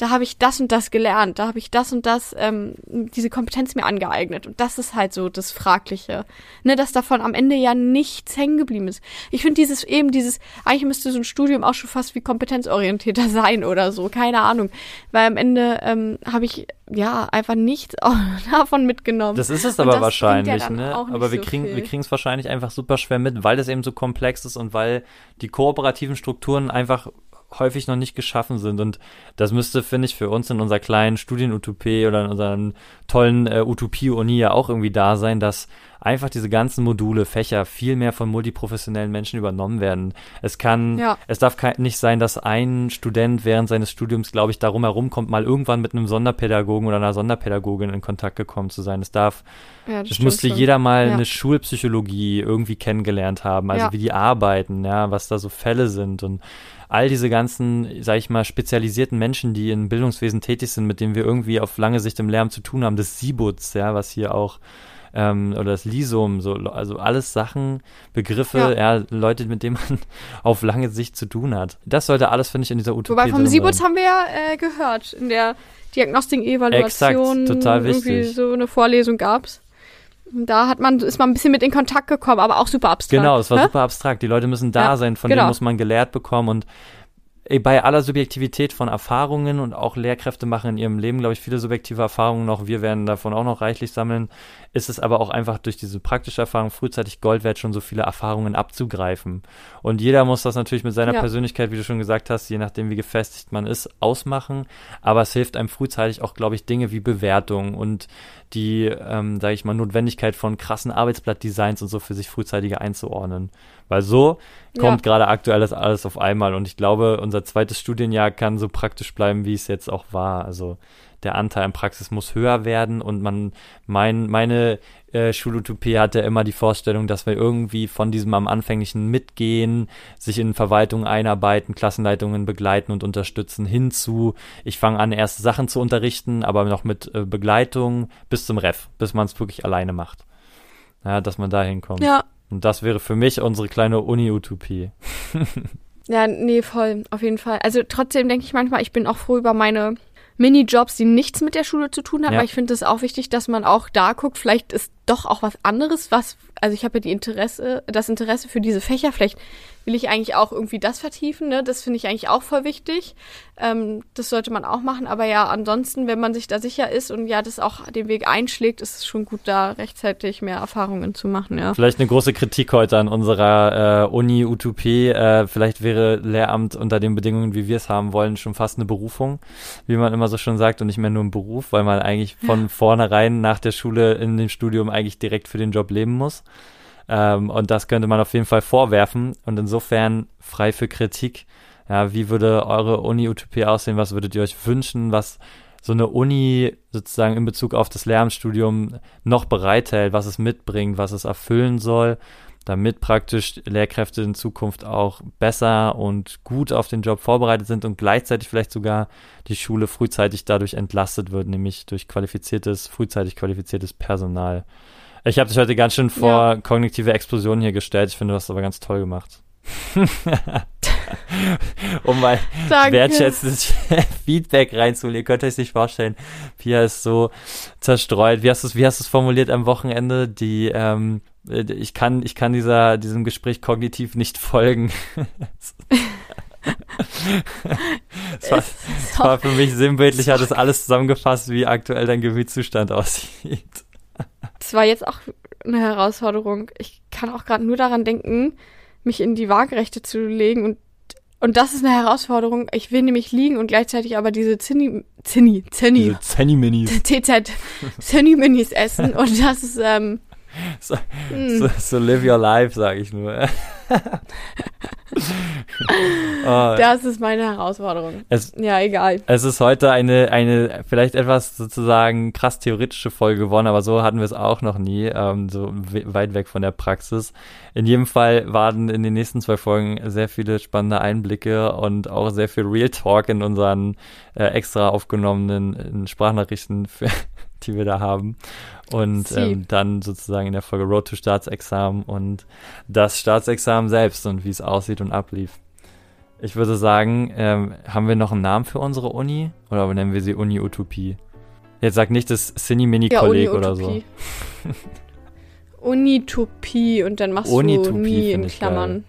Speaker 1: da habe ich das und das gelernt, da habe ich das und das, ähm, diese Kompetenz mir angeeignet. Und das ist halt so das Fragliche. Ne, dass davon am Ende ja nichts hängen geblieben ist. Ich finde dieses eben, dieses, eigentlich müsste so ein Studium auch schon fast wie kompetenzorientierter sein oder so, keine Ahnung. Weil am Ende ähm, habe ich ja einfach nichts davon mitgenommen.
Speaker 2: Das ist es aber wahrscheinlich, ja ne? Aber wir so kriegen, viel. wir kriegen es wahrscheinlich einfach super schwer mit, weil es eben so komplex ist und weil die kooperativen Strukturen einfach häufig noch nicht geschaffen sind. Und das müsste, finde ich, für uns in unserer kleinen Studienutopie oder in unserer tollen äh, Utopie-Uni ja auch irgendwie da sein, dass einfach diese ganzen Module, Fächer viel mehr von multiprofessionellen Menschen übernommen werden. Es kann, ja. es darf nicht sein, dass ein Student während seines Studiums, glaube ich, darum herumkommt, mal irgendwann mit einem Sonderpädagogen oder einer Sonderpädagogin in Kontakt gekommen zu sein. Es darf, ja, es müsste schon. jeder mal ja. eine Schulpsychologie irgendwie kennengelernt haben, also wie die arbeiten, ja, was da so Fälle sind und all diese ganzen, sag ich mal, spezialisierten Menschen, die im Bildungswesen tätig sind, mit denen wir irgendwie auf lange Sicht im Lärm zu tun haben, das SIBUTS, ja, was hier auch ähm, oder das Lisum, so, also alles Sachen, Begriffe, ja. ja. Leute, mit denen man auf lange Sicht zu tun hat. Das sollte alles, finde ich, in dieser Utopie
Speaker 1: Wobei vom SIBUTS haben wir ja äh, gehört, in der Diagnostik-Evaluation.
Speaker 2: total wichtig.
Speaker 1: Irgendwie so eine Vorlesung gab's. Da hat man, ist man ein bisschen mit in Kontakt gekommen, aber auch super abstrakt.
Speaker 2: Genau, es war Hä? super abstrakt. Die Leute müssen da ja, sein, von genau. denen muss man gelehrt bekommen und bei aller Subjektivität von Erfahrungen und auch Lehrkräfte machen in ihrem Leben, glaube ich, viele subjektive Erfahrungen noch. Wir werden davon auch noch reichlich sammeln. Ist es aber auch einfach durch diese praktische Erfahrung frühzeitig Gold wert, schon so viele Erfahrungen abzugreifen. Und jeder muss das natürlich mit seiner ja. Persönlichkeit, wie du schon gesagt hast, je nachdem, wie gefestigt man ist, ausmachen. Aber es hilft einem frühzeitig auch, glaube ich, Dinge wie Bewertung und die, ähm, sage ich mal, Notwendigkeit von krassen Arbeitsblattdesigns und so für sich frühzeitiger einzuordnen. Weil so kommt ja. gerade aktuell das alles auf einmal und ich glaube, unser zweites Studienjahr kann so praktisch bleiben, wie es jetzt auch war. Also der Anteil an Praxis muss höher werden und man, mein, meine äh, Schulutopie hatte immer die Vorstellung, dass wir irgendwie von diesem am anfänglichen Mitgehen, sich in Verwaltung einarbeiten, Klassenleitungen begleiten und unterstützen, hinzu, ich fange an, erste Sachen zu unterrichten, aber noch mit äh, Begleitung bis zum Ref, bis man es wirklich alleine macht. Ja, dass man da hinkommt. Ja. Und das wäre für mich unsere kleine Uni-Utopie.
Speaker 1: ja, nee, voll, auf jeden Fall. Also trotzdem denke ich manchmal, ich bin auch froh über meine Minijobs, die nichts mit der Schule zu tun haben, ja. aber ich finde es auch wichtig, dass man auch da guckt, vielleicht ist doch auch was anderes, was, also ich habe ja die Interesse, das Interesse für diese Fächer, vielleicht will ich eigentlich auch irgendwie das vertiefen, ne? Das finde ich eigentlich auch voll wichtig. Ähm, das sollte man auch machen, aber ja, ansonsten, wenn man sich da sicher ist und ja, das auch den Weg einschlägt, ist es schon gut, da rechtzeitig mehr Erfahrungen zu machen, ja.
Speaker 2: Vielleicht eine große Kritik heute an unserer äh, Uni Utopie. Äh, vielleicht wäre Lehramt unter den Bedingungen, wie wir es haben wollen, schon fast eine Berufung, wie man immer so schon sagt, und nicht mehr nur ein Beruf, weil man eigentlich von ja. vornherein nach der Schule in dem Studium eigentlich direkt für den Job leben muss. Ähm, und das könnte man auf jeden Fall vorwerfen. Und insofern frei für Kritik. Ja, wie würde eure Uni-Utopie aussehen? Was würdet ihr euch wünschen? Was so eine Uni sozusagen in Bezug auf das Lehramtsstudium noch bereithält, was es mitbringt, was es erfüllen soll, damit praktisch Lehrkräfte in Zukunft auch besser und gut auf den Job vorbereitet sind und gleichzeitig vielleicht sogar die Schule frühzeitig dadurch entlastet wird, nämlich durch qualifiziertes, frühzeitig qualifiziertes Personal. Ich habe dich heute ganz schön vor ja. kognitive Explosionen hier gestellt. Ich finde, du hast aber ganz toll gemacht. um mal wertschätzendes Feedback reinzuholen. Ihr könnt euch nicht vorstellen, Pia ist so zerstreut. Wie hast du es, wie hast du es formuliert am Wochenende? Die, ähm, ich kann, ich kann dieser, diesem Gespräch kognitiv nicht folgen. das, war, das war für mich sinnbildlich, hat es alles zusammengefasst, wie aktuell dein Gemütszustand aussieht.
Speaker 1: Das war jetzt auch eine Herausforderung. Ich kann auch gerade nur daran denken, mich in die Waagerechte zu legen und und das ist eine Herausforderung. Ich will nämlich liegen und gleichzeitig aber diese Zinni, Zinni, Zinni.
Speaker 2: Zenni-Minis.
Speaker 1: TZ, Zinni-Minis essen. Und das ist, ähm,
Speaker 2: So, so, so live your life, sag ich nur. oh,
Speaker 1: das ist meine Herausforderung.
Speaker 2: es,
Speaker 1: Ja, egal.
Speaker 2: es ist heute eine, eine vielleicht etwas sozusagen krass theoretische Folge geworden, aber so hatten wir es auch noch nie, ähm, so we weit weg von der Praxis. In jedem Fall waren in den nächsten zwei Folgen sehr viele spannende Einblicke und auch sehr viel Real Talk in unseren äh, extra aufgenommenen in Sprachnachrichten, für, die wir da haben. Und ähm, dann sozusagen in der Folge Road to Staatsexamen und das Staatsexamen selbst und wie es aussieht und ablief. Ich würde sagen, ähm, haben wir noch einen Namen für unsere Uni? Oder nennen wir sie Uni Utopie? Jetzt sag nicht das Cine-Mini-Kolleg oder so.
Speaker 1: Unitopie und dann machst
Speaker 2: Unitopie
Speaker 1: du nie in Klammern.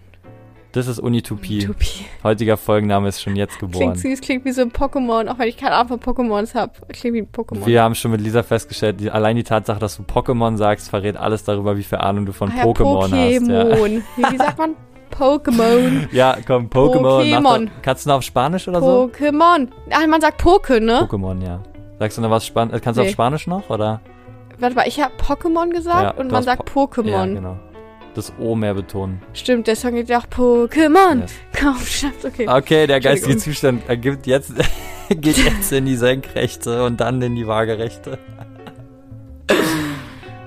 Speaker 2: Das ist Unitopie.
Speaker 1: Utopie.
Speaker 2: Heutiger Folgenname ist schon jetzt
Speaker 1: Klingt
Speaker 2: geboren.
Speaker 1: süß, klingt wie so ein Pokémon, auch wenn ich keine Ahnung von Pokémons habe. Klingt wie ein Pokémon.
Speaker 2: Wir haben schon mit Lisa festgestellt, die, allein die Tatsache, dass du Pokémon sagst, verrät alles darüber, wie viel Ahnung du von
Speaker 1: Ah ja,
Speaker 2: Pokémon hast. Ja.
Speaker 1: Pokémon. Wie, wie sagt man? Pokémon.
Speaker 2: ja, komm, Pokémon.
Speaker 1: Pokémon.
Speaker 2: Kannst du noch auf Spanisch oder so?
Speaker 1: Pokémon. Ach, man sagt Poke, ne?
Speaker 2: Pokémon, ja. Sagst du noch was Spannendes? Kannst du
Speaker 1: Nee.
Speaker 2: auf Spanisch noch, oder?
Speaker 1: Warte mal, ich habe Pokémon gesagt
Speaker 2: Ja,
Speaker 1: und
Speaker 2: du
Speaker 1: man sagt
Speaker 2: Po-
Speaker 1: Pokémon.
Speaker 2: Ja, genau. Das O mehr betonen.
Speaker 1: Stimmt, der Song geht ja auch Pokémon.
Speaker 2: Yes.
Speaker 1: Komm, stimmt, okay.
Speaker 2: Okay, der geistige. Zustand ergibt jetzt, geht jetzt in die Senkrechte und dann in die Waagerechte.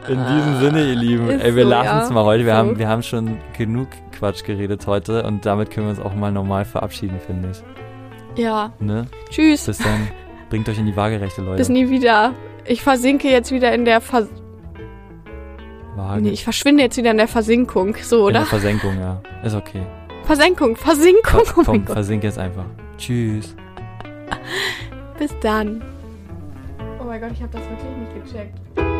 Speaker 2: In diesem Sinne, ihr Lieben,
Speaker 1: Ah, Ist
Speaker 2: ey, wir
Speaker 1: so,
Speaker 2: lassen es
Speaker 1: ja.
Speaker 2: mal heute. Wir,
Speaker 1: So.
Speaker 2: haben, wir haben schon genug Quatsch geredet heute und damit können wir uns auch mal normal verabschieden, finde ich.
Speaker 1: Ja,
Speaker 2: Ne?
Speaker 1: tschüss.
Speaker 2: Bis dann. Bringt euch in die Waagerechte, Leute.
Speaker 1: Bis nie wieder. Ich versinke jetzt wieder in der Vers
Speaker 2: Waage.
Speaker 1: nee, ich verschwinde jetzt wieder in der Versinkung. So,
Speaker 2: in
Speaker 1: oder?
Speaker 2: der Versenkung, ja. Ist okay.
Speaker 1: Versenkung, Versinkung.
Speaker 2: Komm,
Speaker 1: Oh
Speaker 2: komm versink jetzt einfach. Tschüss.
Speaker 1: Bis dann. Oh mein Gott, ich habe das wirklich nicht gecheckt.